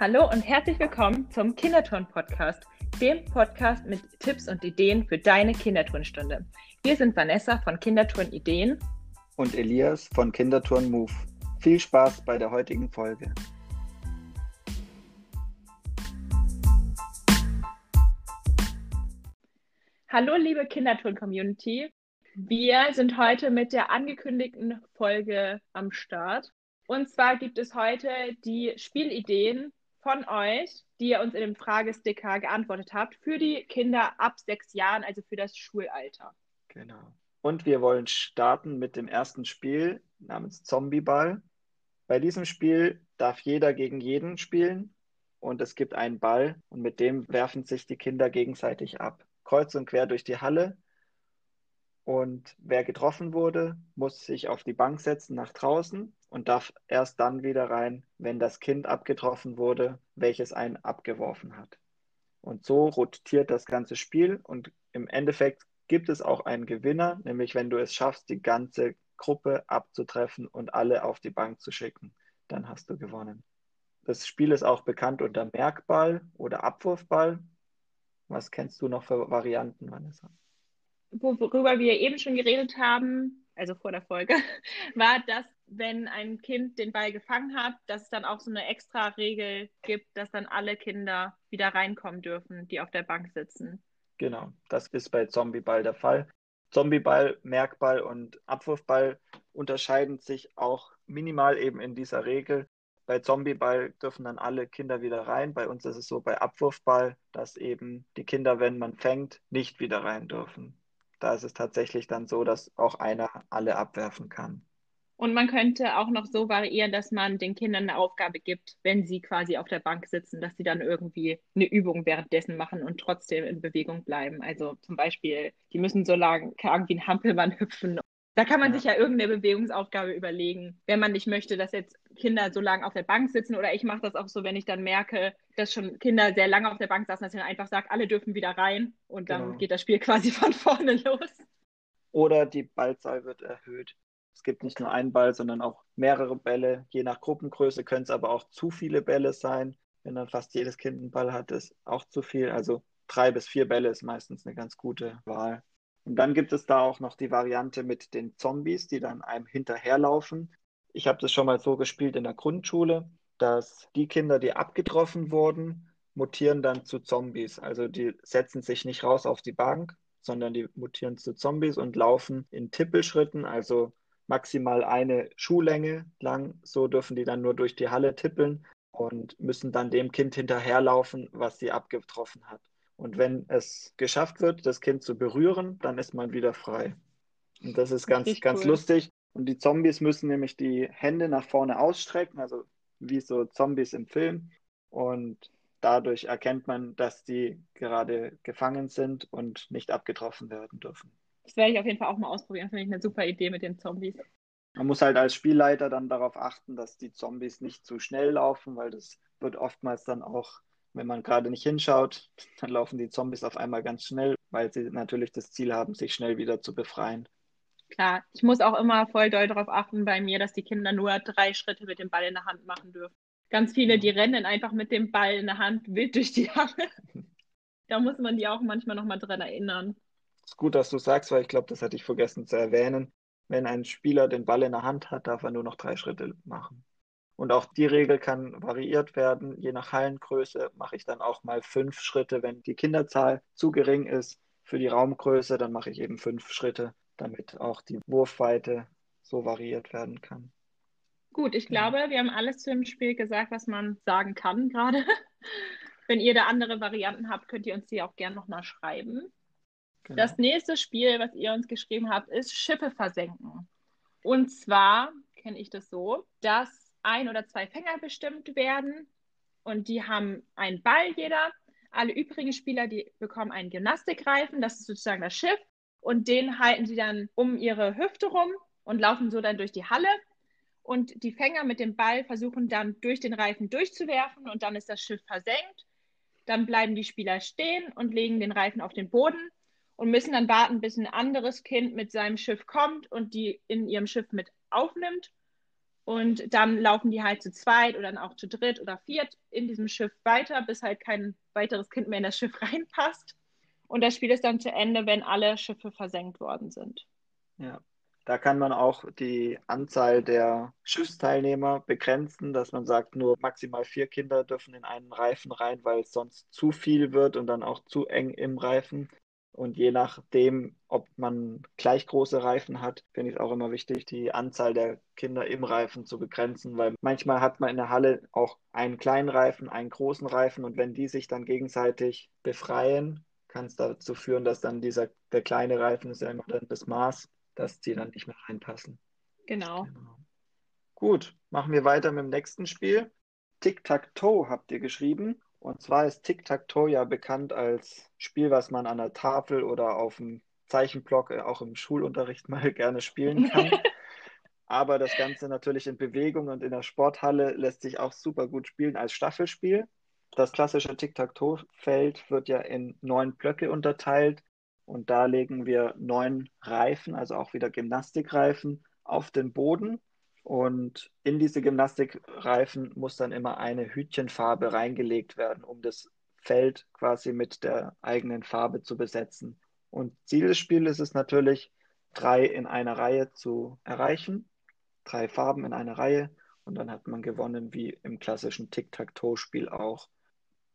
Hallo und herzlich willkommen zum Kinderturn-Podcast, dem Podcast mit Tipps und Ideen für deine Kinderturnstunde. Wir sind Vanessa von Kinderturn Ideen und Elias von Kinderturn Move. Viel Spaß bei der heutigen Folge. Hallo liebe Kinderturn-Community. Wir sind heute mit der angekündigten Folge am Start. Und zwar gibt es heute die Spielideen von euch, die ihr uns in dem Fragesticker geantwortet habt, für die Kinder ab sechs Jahren, also für das Schulalter. Genau. Und wir wollen starten mit dem ersten Spiel namens Zombieball. Bei diesem Spiel darf jeder gegen jeden spielen und es gibt einen Ball und mit dem werfen sich die Kinder gegenseitig ab. Kreuz und quer durch die Halle und wer getroffen wurde, muss sich auf die Bank setzen nach draußen und darf erst dann wieder rein, wenn das Kind abgetroffen wurde, welches einen abgeworfen hat. Und so rotiert das ganze Spiel und im Endeffekt gibt es auch einen Gewinner, nämlich wenn du es schaffst, die ganze Gruppe abzutreffen und alle auf die Bank zu schicken, dann hast du gewonnen. Das Spiel ist auch bekannt unter Merkball oder Abwurfball. Was kennst du noch für Varianten, Vanessa? Worüber wir eben schon geredet haben, also vor der Folge, war, dass wenn ein Kind den Ball gefangen hat, dass es dann auch so eine extra Regel gibt, dass dann alle Kinder wieder reinkommen dürfen, die auf der Bank sitzen. Genau, das ist bei Zombieball der Fall. Zombieball, Merkball und Abwurfball unterscheiden sich auch minimal eben in dieser Regel. Bei Zombieball dürfen dann alle Kinder wieder rein. Bei uns ist es so bei Abwurfball, dass eben die Kinder, wenn man fängt, nicht wieder rein dürfen. Da ist es tatsächlich dann so, dass auch einer alle abwerfen kann. Und man könnte auch noch so variieren, dass man den Kindern eine Aufgabe gibt, wenn sie quasi auf der Bank sitzen, dass sie dann irgendwie eine Übung währenddessen machen und trotzdem in Bewegung bleiben. Also zum Beispiel, die müssen so lange wie ein Hampelmann hüpfen da kann man ja. sich ja irgendeine Bewegungsaufgabe überlegen, wenn man nicht möchte, dass jetzt Kinder so lange auf der Bank sitzen. Oder ich mache das auch so, wenn ich dann merke, dass schon Kinder sehr lange auf der Bank saßen, dass ich dann einfach sage, alle dürfen wieder rein und dann genau. geht das Spiel quasi von vorne los. Oder die Ballzahl wird erhöht. Es gibt nicht nur einen Ball, sondern auch mehrere Bälle. Je nach Gruppengröße können es aber auch zu viele Bälle sein. Wenn dann fast jedes Kind einen Ball hat, ist auch zu viel. Also drei bis vier Bälle ist meistens eine ganz gute Wahl. Und dann gibt es da auch noch die Variante mit den Zombies, die dann einem hinterherlaufen. Ich habe das schon mal so gespielt in der Grundschule, dass die Kinder, die abgetroffen wurden, mutieren dann zu Zombies. Also die setzen sich nicht raus auf die Bank, sondern die mutieren zu Zombies und laufen in Tippelschritten, also maximal eine Schuhlänge lang. So dürfen die dann nur durch die Halle tippeln und müssen dann dem Kind hinterherlaufen, was sie abgetroffen hat. Und wenn es geschafft wird, das Kind zu berühren, dann ist man wieder frei. Und das ist ganz, Richtig ganz cool. lustig. Und die Zombies müssen nämlich die Hände nach vorne ausstrecken, also wie so Zombies im Film. Und dadurch erkennt man, dass die gerade gefangen sind und nicht abgetroffen werden dürfen. Das werde ich auf jeden Fall auch mal ausprobieren. Das finde ich eine super Idee mit den Zombies. Man muss halt als Spielleiter dann darauf achten, dass die Zombies nicht zu schnell laufen, weil das wird oftmals dann auch wenn man gerade nicht hinschaut, dann laufen die Zombies auf einmal ganz schnell, weil sie natürlich das Ziel haben, sich schnell wieder zu befreien. Klar, ich muss auch immer voll doll darauf achten bei mir, dass die Kinder nur drei Schritte mit dem Ball in der Hand machen dürfen. Ganz viele, die rennen einfach mit dem Ball in der Hand wild durch die Halle. da muss man die auch manchmal nochmal dran erinnern. Es ist gut, dass du sagst, weil ich glaube, das hatte ich vergessen zu erwähnen. Wenn ein Spieler den Ball in der Hand hat, darf er nur noch drei Schritte machen. Und auch die Regel kann variiert werden. Je nach Hallengröße mache ich dann auch mal fünf Schritte. Wenn die Kinderzahl zu gering ist für die Raumgröße, dann mache ich eben fünf Schritte, damit auch die Wurfweite so variiert werden kann. Gut, ich glaube, wir haben alles zu dem Spiel gesagt, was man sagen kann gerade. Wenn ihr da andere Varianten habt, könnt ihr uns die auch gerne nochmal schreiben. Genau. Das nächste Spiel, was ihr uns geschrieben habt, ist Schiffe versenken. Und zwar kenne ich das so, dass ein oder zwei Fänger bestimmt werden und die haben einen Ball jeder. Alle übrigen Spieler, die bekommen einen Gymnastikreifen, das ist sozusagen das Schiff und den halten sie dann um ihre Hüfte rum und laufen so dann durch die Halle. Und die Fänger mit dem Ball versuchen dann durch den Reifen durchzuwerfen und dann ist das Schiff versenkt. Dann bleiben die Spieler stehen und legen den Reifen auf den Boden und müssen dann warten, bis ein anderes Kind mit seinem Schiff kommt und die in ihrem Schiff mit aufnimmt Und dann laufen die halt zu zweit oder dann auch zu dritt oder viert in diesem Schiff weiter, bis halt kein weiteres Kind mehr in das Schiff reinpasst. Und das Spiel ist dann zu Ende, wenn alle Schiffe versenkt worden sind. Ja, da kann man auch die Anzahl der Schiffsteilnehmer begrenzen, dass man sagt, nur maximal vier Kinder dürfen in einen Reifen rein, weil es sonst zu viel wird und dann auch zu eng im Reifen. Und je nachdem, ob man gleich große Reifen hat, finde ich es auch immer wichtig, die Anzahl der Kinder im Reifen zu begrenzen, weil manchmal hat man in der Halle auch einen kleinen Reifen, einen großen Reifen und wenn die sich dann gegenseitig befreien, kann es dazu führen, dass dann dieser, der kleine Reifen ist ja immer dann das Maß, dass die dann nicht mehr reinpassen. Genau. genau. Gut, machen wir weiter mit dem nächsten Spiel. Tic-Tac-Toe habt ihr geschrieben. Und zwar ist Tic-Tac-Toe ja bekannt als Spiel, was man an der Tafel oder auf dem Zeichenblock äh, auch im Schulunterricht mal gerne spielen kann. Aber das Ganze natürlich in Bewegung und in der Sporthalle lässt sich auch super gut spielen als Staffelspiel. Das klassische Tic-Tac-Toe-Feld wird ja in neun Blöcke unterteilt und da legen wir neun Reifen, also auch wieder Gymnastikreifen, auf den Boden und in diese Gymnastikreifen muss dann immer eine Hütchenfarbe reingelegt werden, um das Feld quasi mit der eigenen Farbe zu besetzen. Und Ziel des Spiels ist es natürlich, drei in einer Reihe zu erreichen. Drei Farben in einer Reihe. Und dann hat man gewonnen, wie im klassischen Tic-Tac-Toe-Spiel auch.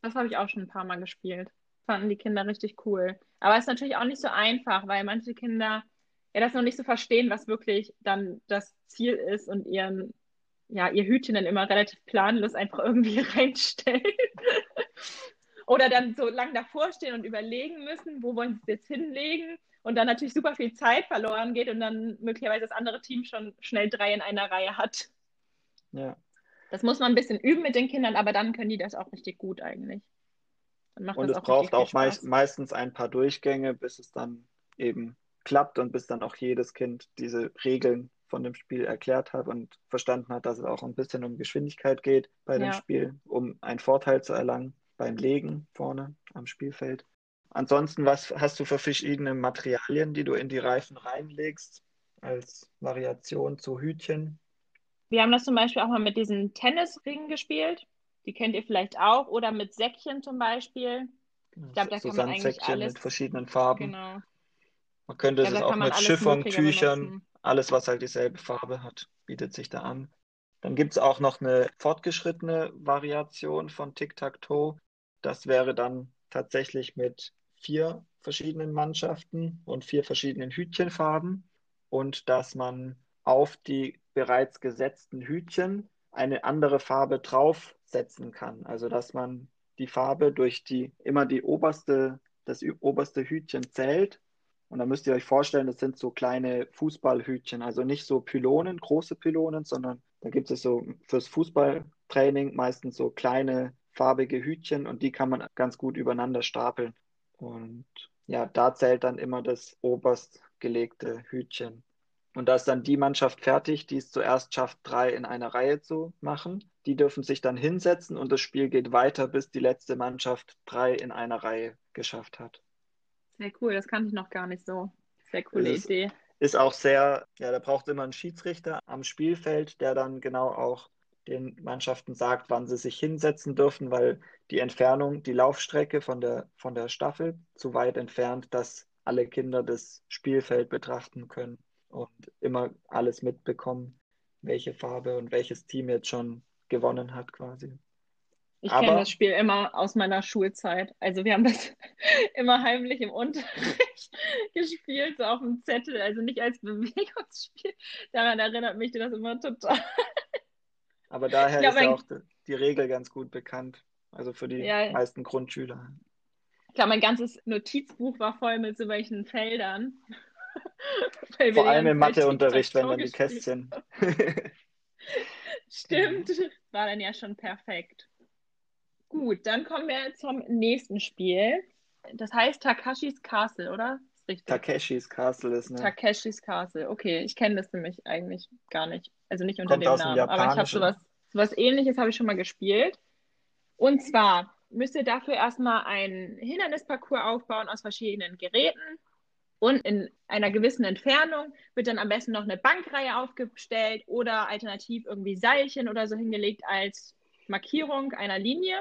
Das habe ich auch schon ein paar Mal gespielt. Fanden die Kinder richtig cool. Aber es ist natürlich auch nicht so einfach, weil manche Kinder ja das noch nicht so verstehen, was wirklich dann das Ziel ist und ihren, ja, ihr Hütchen dann immer relativ planlos einfach irgendwie reinstellen. Oder dann so lang davor stehen und überlegen müssen, wo wollen sie es jetzt hinlegen und dann natürlich super viel Zeit verloren geht und dann möglicherweise das andere Team schon schnell drei in einer Reihe hat. Ja. Das muss man ein bisschen üben mit den Kindern, aber dann können die das auch richtig gut eigentlich. und es braucht auch meist, meistens ein paar Durchgänge, bis es dann eben klappt und bis dann auch jedes Kind diese Regeln von dem Spiel erklärt hat und verstanden hat, dass es auch ein bisschen um Geschwindigkeit geht bei dem ja. Spiel, um einen Vorteil zu erlangen beim Legen vorne am Spielfeld. Ansonsten, was hast du für verschiedene Materialien, die du in die Reifen reinlegst, als Variation zu Hütchen? Wir haben das zum Beispiel auch mal mit diesen Tennisringen gespielt. Die kennt ihr vielleicht auch. Oder mit Säckchen zum Beispiel. Ich glaube, da so kann man eigentlich alles... mit verschiedenen Farben. Genau. Man könnte ja, es auch mit Schiffern, Tüchern, benutzen. alles, was halt dieselbe Farbe hat, bietet sich da an. Dann gibt es auch noch eine fortgeschrittene Variation von Tic-Tac-Toe. Das wäre dann tatsächlich mit vier verschiedenen Mannschaften und vier verschiedenen Hütchenfarben und dass man auf die bereits gesetzten Hütchen eine andere Farbe draufsetzen kann. Also dass man die Farbe durch die immer die oberste, das oberste Hütchen zählt und da müsst ihr euch vorstellen, das sind so kleine Fußballhütchen, also nicht so Pylonen, große Pylonen, sondern da gibt es so fürs Fußballtraining meistens so kleine farbige Hütchen und die kann man ganz gut übereinander stapeln. Und ja, da zählt dann immer das oberst gelegte Hütchen. Und da ist dann die Mannschaft fertig, die es zuerst schafft, drei in einer Reihe zu machen. Die dürfen sich dann hinsetzen und das Spiel geht weiter, bis die letzte Mannschaft drei in einer Reihe geschafft hat. Sehr cool, das kannte ich noch gar nicht so. Sehr coole ist, Idee. Ist auch sehr, ja, da braucht immer einen Schiedsrichter am Spielfeld, der dann genau auch den Mannschaften sagt, wann sie sich hinsetzen dürfen, weil die Entfernung, die Laufstrecke von der, von der Staffel zu weit entfernt, dass alle Kinder das Spielfeld betrachten können und immer alles mitbekommen, welche Farbe und welches Team jetzt schon gewonnen hat quasi. Ich kenne das Spiel immer aus meiner Schulzeit. Also wir haben das immer heimlich im Unterricht gespielt, so auf dem Zettel, also nicht als Bewegungsspiel. Daran erinnert mich das immer total. Aber daher glaub, ist ja auch die Regel ganz gut bekannt. Also für die ja, meisten Grundschüler. Ich glaube, mein ganzes Notizbuch war voll mit so welchen Feldern. Vor allem im Matheunterricht, wenn dann die Kästchen. Stimmt, war dann ja schon perfekt. Gut, dann kommen wir zum nächsten Spiel. Das heißt Takashis Castle, oder? Ist richtig. Takeshis Castle ist, ne? Takeshis Castle, okay. Ich kenne das nämlich eigentlich gar nicht. Also nicht unter Kommt dem Namen. Aber ich habe sowas, sowas ähnliches habe ich schon mal gespielt. Und zwar müsst ihr dafür erstmal einen Hindernisparcours aufbauen aus verschiedenen Geräten. Und in einer gewissen Entfernung wird dann am besten noch eine Bankreihe aufgestellt oder alternativ irgendwie Seilchen oder so hingelegt als Markierung einer Linie.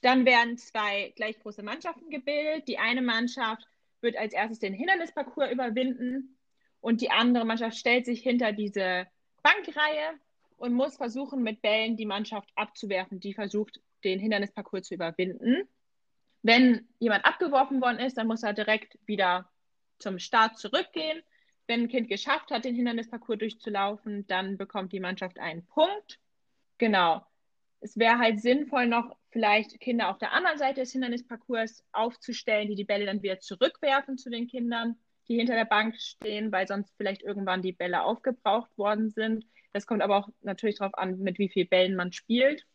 Dann werden zwei gleich große Mannschaften gebildet. Die eine Mannschaft wird als erstes den Hindernisparcours überwinden und die andere Mannschaft stellt sich hinter diese Bankreihe und muss versuchen, mit Bällen die Mannschaft abzuwerfen, die versucht, den Hindernisparcours zu überwinden. Wenn jemand abgeworfen worden ist, dann muss er direkt wieder zum Start zurückgehen. Wenn ein Kind geschafft hat, den Hindernisparcours durchzulaufen, dann bekommt die Mannschaft einen Punkt. Genau. Es wäre halt sinnvoll, noch vielleicht Kinder auf der anderen Seite des Hindernisparcours aufzustellen, die die Bälle dann wieder zurückwerfen zu den Kindern, die hinter der Bank stehen, weil sonst vielleicht irgendwann die Bälle aufgebraucht worden sind. Das kommt aber auch natürlich darauf an, mit wie vielen Bällen man spielt.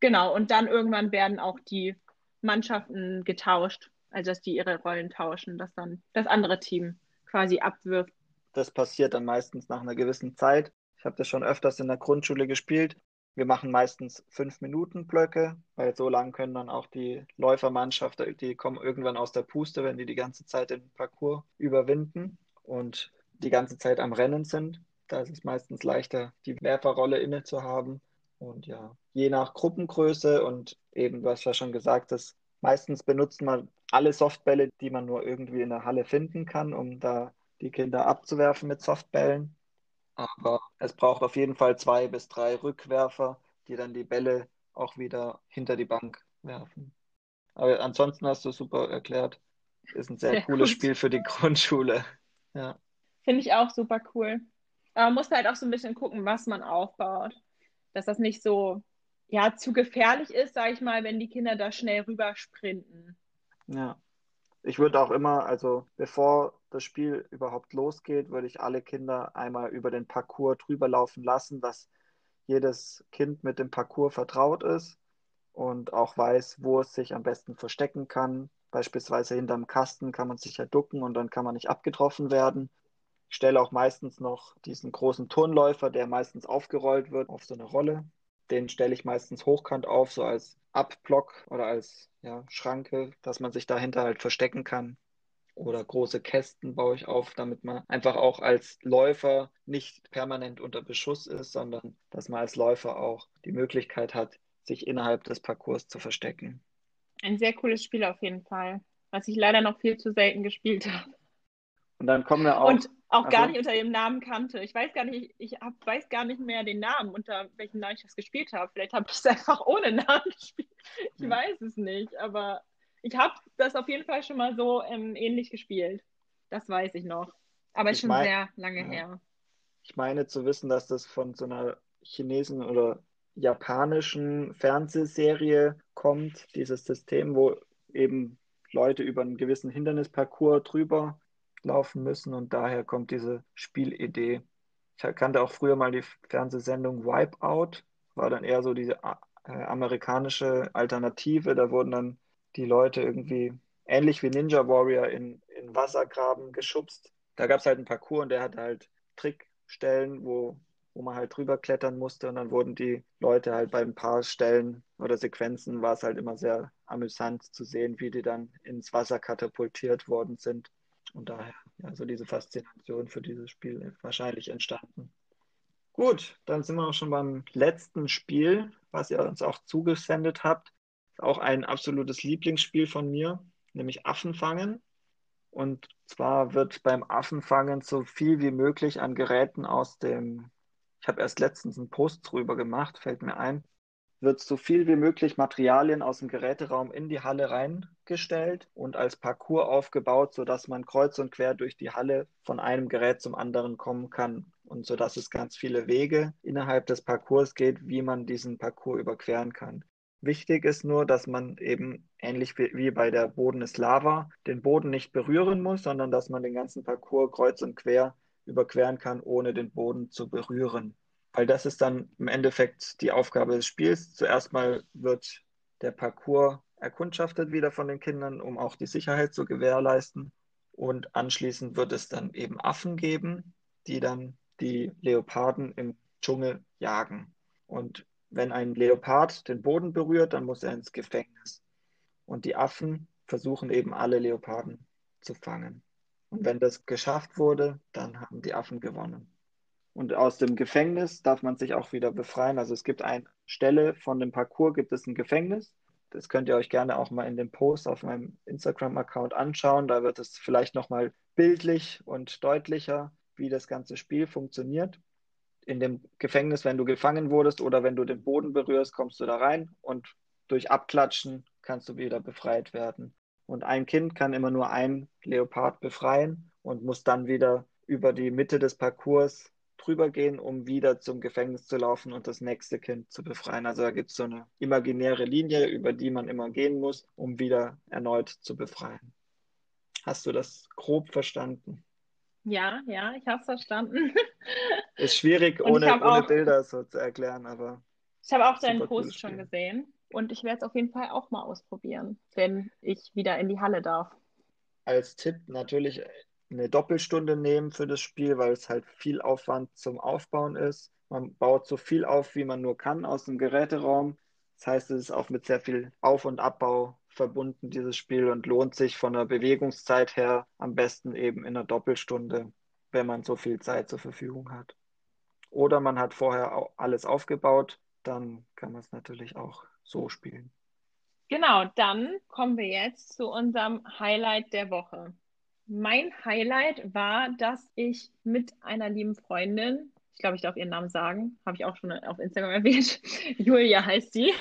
Genau, und dann irgendwann werden auch die Mannschaften getauscht, also dass die ihre Rollen tauschen, dass dann das andere Team quasi abwirft. Das passiert dann meistens nach einer gewissen Zeit. Ich habe das schon öfters in der Grundschule gespielt. Wir machen meistens fünf Minuten Blöcke, weil so lang können dann auch die Läufermannschaft, die kommen irgendwann aus der Puste, wenn die die ganze Zeit den Parcours überwinden und die ganze Zeit am Rennen sind. Da ist es meistens leichter, die Werferrolle inne zu haben. Und ja, je nach Gruppengröße und eben, hast ja schon gesagt, dass meistens benutzt man alle Softbälle, die man nur irgendwie in der Halle finden kann, um da die Kinder abzuwerfen mit Softbällen. Aber es braucht auf jeden Fall zwei bis drei Rückwerfer, die dann die Bälle auch wieder hinter die Bank werfen. Aber ansonsten hast du super erklärt. Ist ein sehr, sehr cooles gut. Spiel für die Grundschule. Ja. Finde ich auch super cool. Aber man muss halt auch so ein bisschen gucken, was man aufbaut dass das nicht so ja, zu gefährlich ist, sage ich mal, wenn die Kinder da schnell rüber sprinten. Ja. Ich würde auch immer, also bevor das Spiel überhaupt losgeht, würde ich alle Kinder einmal über den Parcours drüber laufen lassen, dass jedes Kind mit dem Parcours vertraut ist und auch weiß, wo es sich am besten verstecken kann. Beispielsweise hinterm Kasten kann man sich ja ducken und dann kann man nicht abgetroffen werden. Ich stelle auch meistens noch diesen großen Turnläufer, der meistens aufgerollt wird, auf so eine Rolle. Den stelle ich meistens hochkant auf, so als Abblock oder als ja, Schranke, dass man sich dahinter halt verstecken kann. Oder große Kästen baue ich auf, damit man einfach auch als Läufer nicht permanent unter Beschuss ist, sondern dass man als Läufer auch die Möglichkeit hat, sich innerhalb des Parcours zu verstecken. Ein sehr cooles Spiel auf jeden Fall, was ich leider noch viel zu selten gespielt habe. Und dann kommen wir auch. Und auch also, gar nicht unter dem Namen kannte. Ich weiß gar nicht, ich hab, weiß gar nicht mehr den Namen, unter welchem Namen ich das gespielt habe. Vielleicht habe ich es einfach ohne Namen gespielt. Ich hm. weiß es nicht, aber ich habe das auf jeden Fall schon mal so ähm, ähnlich gespielt. Das weiß ich noch. Aber ist schon mein, sehr lange ja. her. Ich meine zu wissen, dass das von so einer chinesischen oder japanischen Fernsehserie kommt, dieses System, wo eben Leute über einen gewissen Hindernisparcours drüber laufen müssen und daher kommt diese Spielidee. Ich kannte auch früher mal die Fernsehsendung Wipeout, war dann eher so diese äh, amerikanische Alternative. Da wurden dann die Leute irgendwie ähnlich wie Ninja Warrior in, in Wassergraben geschubst. Da gab es halt einen Parcours und der hat halt Trickstellen, wo, wo man halt drüber klettern musste und dann wurden die Leute halt bei ein paar Stellen oder Sequenzen war es halt immer sehr amüsant zu sehen, wie die dann ins Wasser katapultiert worden sind. Und daher, ja, so diese Faszination für dieses Spiel wahrscheinlich entstanden. Gut, dann sind wir auch schon beim letzten Spiel, was ihr uns auch zugesendet habt. Auch ein absolutes Lieblingsspiel von mir, nämlich Affenfangen. Und zwar wird beim Affenfangen so viel wie möglich an Geräten aus dem, ich habe erst letztens einen Post drüber gemacht, fällt mir ein, wird so viel wie möglich Materialien aus dem Geräteraum in die Halle reingestellt und als Parcours aufgebaut, sodass man kreuz und quer durch die Halle von einem Gerät zum anderen kommen kann und sodass es ganz viele Wege innerhalb des Parcours geht, wie man diesen Parcours überqueren kann. Wichtig ist nur, dass man eben ähnlich wie bei der Boden ist Lava den Boden nicht berühren muss, sondern dass man den ganzen Parcours kreuz und quer überqueren kann, ohne den Boden zu berühren weil das ist dann im Endeffekt die Aufgabe des Spiels. Zuerst mal wird der Parcours erkundschaftet wieder von den Kindern, um auch die Sicherheit zu gewährleisten. Und anschließend wird es dann eben Affen geben, die dann die Leoparden im Dschungel jagen. Und wenn ein Leopard den Boden berührt, dann muss er ins Gefängnis. Und die Affen versuchen eben alle Leoparden zu fangen. Und wenn das geschafft wurde, dann haben die Affen gewonnen. Und aus dem Gefängnis darf man sich auch wieder befreien. Also es gibt eine Stelle von dem Parcours, gibt es ein Gefängnis. Das könnt ihr euch gerne auch mal in dem Post auf meinem Instagram-Account anschauen. Da wird es vielleicht nochmal bildlich und deutlicher, wie das ganze Spiel funktioniert. In dem Gefängnis, wenn du gefangen wurdest oder wenn du den Boden berührst, kommst du da rein und durch Abklatschen kannst du wieder befreit werden. Und ein Kind kann immer nur ein Leopard befreien und muss dann wieder über die Mitte des Parcours drüber gehen, um wieder zum Gefängnis zu laufen und das nächste Kind zu befreien. Also da gibt es so eine imaginäre Linie, über die man immer gehen muss, um wieder erneut zu befreien. Hast du das grob verstanden? Ja, ja, ich habe es verstanden. Ist schwierig, ohne, ohne auch, Bilder so zu erklären, aber. Ich habe auch deinen Post schon gesehen und ich werde es auf jeden Fall auch mal ausprobieren, wenn ich wieder in die Halle darf. Als Tipp natürlich eine Doppelstunde nehmen für das Spiel, weil es halt viel Aufwand zum Aufbauen ist. Man baut so viel auf, wie man nur kann aus dem Geräteraum. Das heißt, es ist auch mit sehr viel Auf- und Abbau verbunden, dieses Spiel, und lohnt sich von der Bewegungszeit her am besten eben in einer Doppelstunde, wenn man so viel Zeit zur Verfügung hat. Oder man hat vorher alles aufgebaut, dann kann man es natürlich auch so spielen. Genau, dann kommen wir jetzt zu unserem Highlight der Woche. Mein Highlight war, dass ich mit einer lieben Freundin, ich glaube, ich darf ihren Namen sagen, habe ich auch schon auf Instagram erwähnt, Julia heißt sie,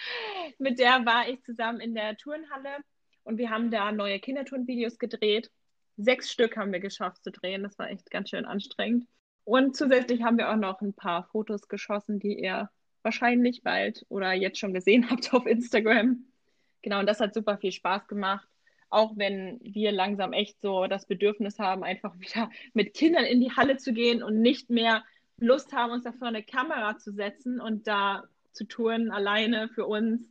mit der war ich zusammen in der Turnhalle und wir haben da neue Kinderturnvideos gedreht. Sechs Stück haben wir geschafft zu drehen, das war echt ganz schön anstrengend. Und zusätzlich haben wir auch noch ein paar Fotos geschossen, die ihr wahrscheinlich bald oder jetzt schon gesehen habt auf Instagram. Genau, und das hat super viel Spaß gemacht auch wenn wir langsam echt so das Bedürfnis haben, einfach wieder mit Kindern in die Halle zu gehen und nicht mehr Lust haben, uns dafür eine Kamera zu setzen und da zu touren, alleine für uns.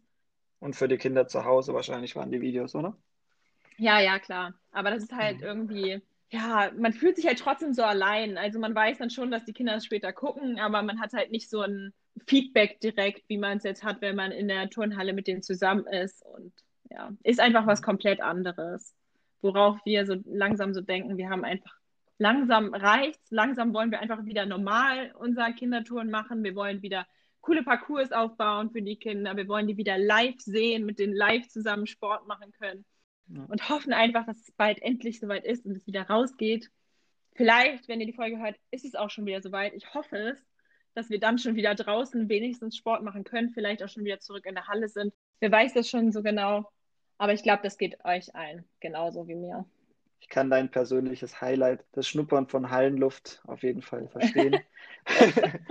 Und für die Kinder zu Hause wahrscheinlich waren die Videos, oder? Ja, ja, klar. Aber das ist halt mhm. irgendwie, ja, man fühlt sich halt trotzdem so allein. Also man weiß dann schon, dass die Kinder es später gucken, aber man hat halt nicht so ein Feedback direkt, wie man es jetzt hat, wenn man in der Turnhalle mit denen zusammen ist. Und ja, ist einfach was komplett anderes, worauf wir so langsam so denken, wir haben einfach langsam reicht's, langsam wollen wir einfach wieder normal unsere Kindertouren machen, wir wollen wieder coole Parcours aufbauen für die Kinder, wir wollen die wieder live sehen, mit denen live zusammen Sport machen können ja. und hoffen einfach, dass es bald endlich soweit ist und es wieder rausgeht. Vielleicht, wenn ihr die Folge hört, ist es auch schon wieder soweit. Ich hoffe es, dass wir dann schon wieder draußen wenigstens Sport machen können, vielleicht auch schon wieder zurück in der Halle sind. Wer weiß das schon so genau. Aber ich glaube, das geht euch allen genauso wie mir. Ich kann dein persönliches Highlight, das Schnuppern von Hallenluft, auf jeden Fall verstehen.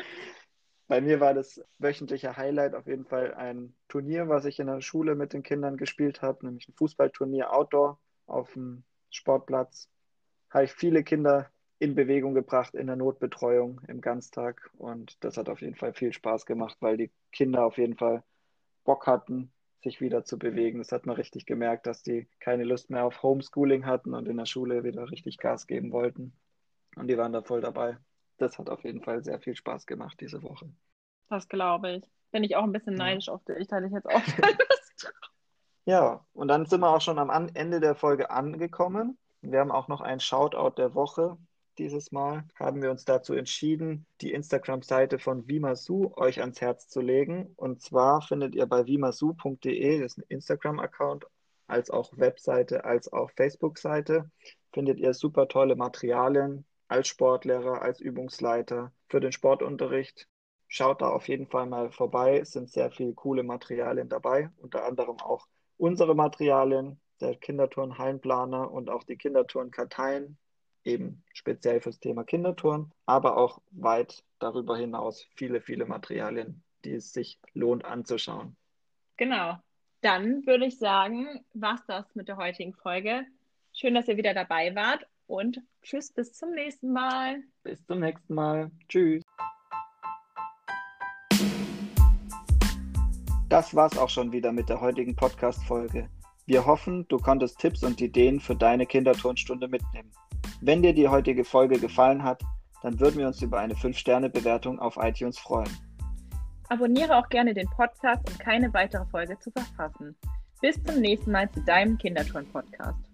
Bei mir war das wöchentliche Highlight auf jeden Fall ein Turnier, was ich in der Schule mit den Kindern gespielt habe, nämlich ein Fußballturnier Outdoor auf dem Sportplatz. Habe ich viele Kinder in Bewegung gebracht in der Notbetreuung im Ganztag und das hat auf jeden Fall viel Spaß gemacht, weil die Kinder auf jeden Fall Bock hatten, sich wieder zu bewegen. Das hat man richtig gemerkt, dass die keine Lust mehr auf Homeschooling hatten und in der Schule wieder richtig Gas geben wollten. Und die waren da voll dabei. Das hat auf jeden Fall sehr viel Spaß gemacht diese Woche. Das glaube ich. Bin ich auch ein bisschen neidisch ja. auf dich, da hatte ich jetzt auch Lust Ja, und dann sind wir auch schon am Ende der Folge angekommen. Wir haben auch noch ein Shoutout der Woche dieses Mal haben wir uns dazu entschieden, die Instagram-Seite von Vimasu euch ans Herz zu legen. Und zwar findet ihr bei vimasu.de, das ist ein Instagram-Account, als auch Webseite, als auch Facebook-Seite, findet ihr super tolle Materialien als Sportlehrer, als Übungsleiter für den Sportunterricht. Schaut da auf jeden Fall mal vorbei. Es sind sehr viele coole Materialien dabei, unter anderem auch unsere Materialien, der Kinderturn-Hallenplaner und auch die Kinderturn-Karteien eben speziell fürs Thema Kinderturnen, aber auch weit darüber hinaus viele, viele Materialien, die es sich lohnt anzuschauen. Genau. Dann würde ich sagen, war es das mit der heutigen Folge. Schön, dass ihr wieder dabei wart und tschüss, bis zum nächsten Mal. Bis zum nächsten Mal. Tschüss. Das war's auch schon wieder mit der heutigen Podcast-Folge. Wir hoffen, du konntest Tipps und Ideen für deine Kinderturnstunde mitnehmen. Wenn dir die heutige Folge gefallen hat, dann würden wir uns über eine 5-Sterne-Bewertung auf iTunes freuen. Abonniere auch gerne den Podcast, um keine weitere Folge zu verpassen. Bis zum nächsten Mal zu deinem Kinderturn-Podcast.